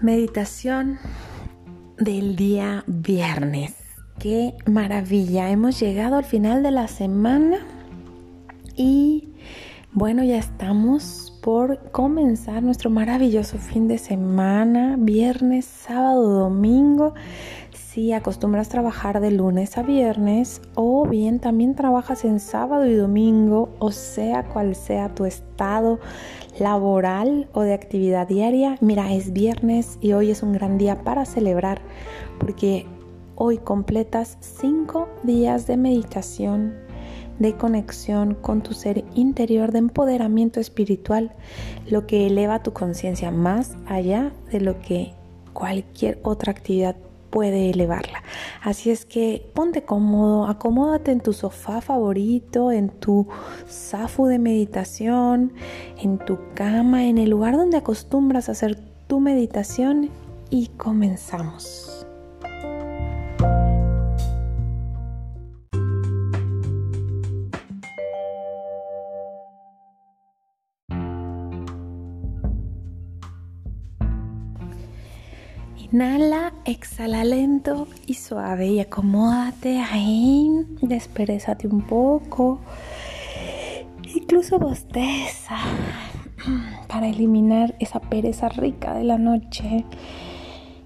Meditación del día viernes. Qué maravilla. Hemos llegado al final de la semana y bueno, ya estamos por comenzar nuestro maravilloso fin de semana, viernes, sábado, domingo. Si acostumbras trabajar de lunes a viernes o bien también trabajas en sábado y domingo, o sea cual sea tu estado laboral o de actividad diaria, mira, es viernes y hoy es un gran día para celebrar porque hoy completas cinco días de meditación, de conexión con tu ser interior, de empoderamiento espiritual, lo que eleva tu conciencia más allá de lo que cualquier otra actividad puede elevarla. Así es que ponte cómodo, acomódate en tu sofá favorito, en tu zafu de meditación, en tu cama, en el lugar donde acostumbras a hacer tu meditación y comenzamos. Inhala, exhala lento y suave y acomódate ahí, desperezate un poco, incluso bosteza para eliminar esa pereza rica de la noche.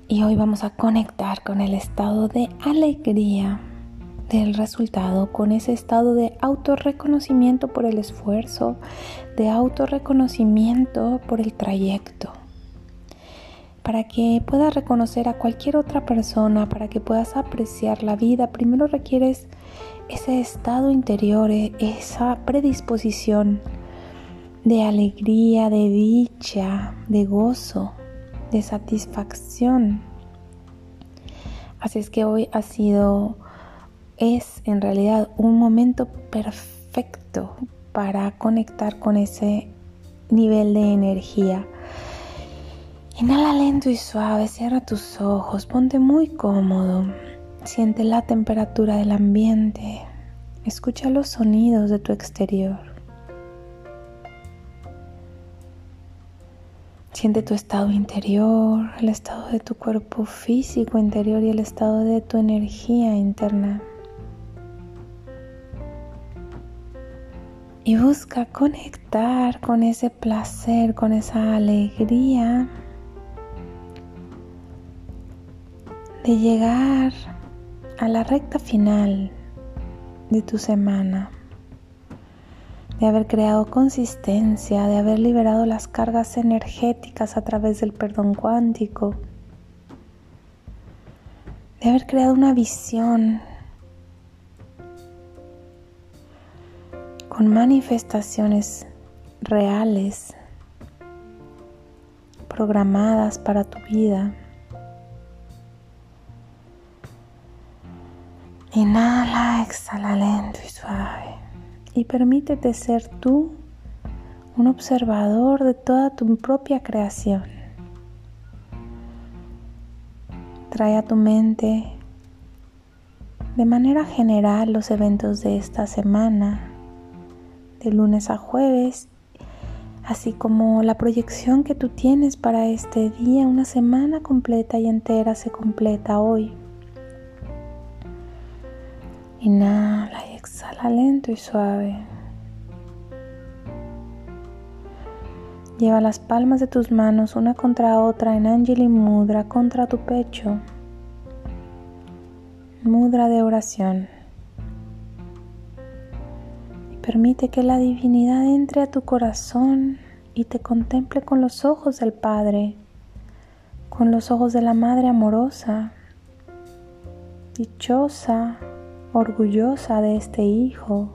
Y hoy vamos a conectar con el estado de alegría del resultado, con ese estado de autorreconocimiento por el esfuerzo, de autorreconocimiento por el trayecto para que puedas reconocer a cualquier otra persona, para que puedas apreciar la vida, primero requieres ese estado interior, e-, esa predisposición de alegría, de dicha, de gozo, de satisfacción. Así es que hoy ha sido, es en realidad un momento perfecto para conectar con ese nivel de energía Inhala lento y suave, cierra tus ojos, ponte muy cómodo, siente la temperatura del ambiente, escucha los sonidos de tu exterior. Siente tu estado interior, el estado de tu cuerpo físico interior y el estado de tu energía interna. Y busca conectar con ese placer, con esa alegría de llegar a la recta final de tu semana, de haber creado consistencia, de haber liberado las cargas energéticas a través del perdón cuántico, de haber creado una visión con manifestaciones reales, programadas para tu vida. Inhala, exhala lento y suave. Y permítete ser tú un observador de toda tu propia creación. Trae a tu mente de manera general los eventos de esta semana, de lunes a jueves, así como la proyección que tú tienes para este día, una semana completa y entera se completa hoy. Inhala y exhala lento y suave. Lleva las palmas de tus manos una contra otra en Anjali Mudra contra tu pecho. Mudra de oración. Y permite que la divinidad entre a tu corazón y te contemple con los ojos del Padre, con los ojos de la Madre amorosa, dichosa, orgullosa de este hijo,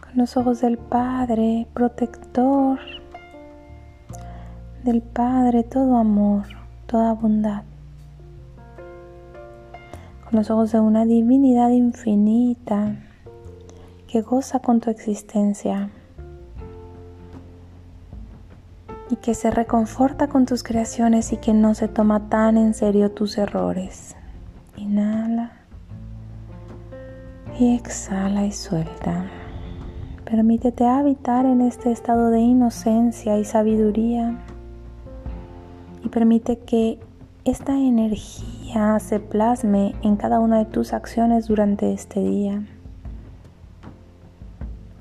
con los ojos del Padre, protector, del Padre, todo amor, toda bondad, con los ojos de una divinidad infinita que goza con tu existencia y que se reconforta con tus creaciones y que no se toma tan en serio tus errores. Y exhala y suelta. Permítete habitar en este estado de inocencia y sabiduría y permite que esta energía se plasme en cada una de tus acciones durante este día.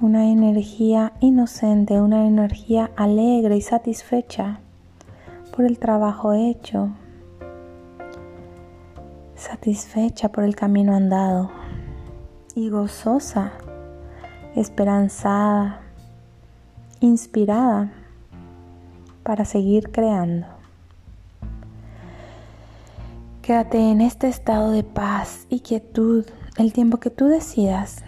Una energía inocente, una energía alegre y satisfecha por el trabajo hecho, satisfecha por el camino andado y gozosa, esperanzada, inspirada para seguir creando. Quédate en este estado de paz y quietud el tiempo que tú decidas.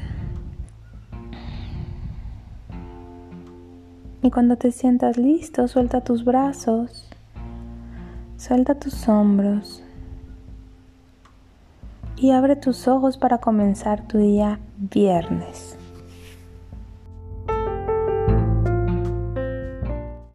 Y cuando te sientas listo, suelta tus brazos, suelta tus hombros y abre tus ojos para comenzar tu día viernes.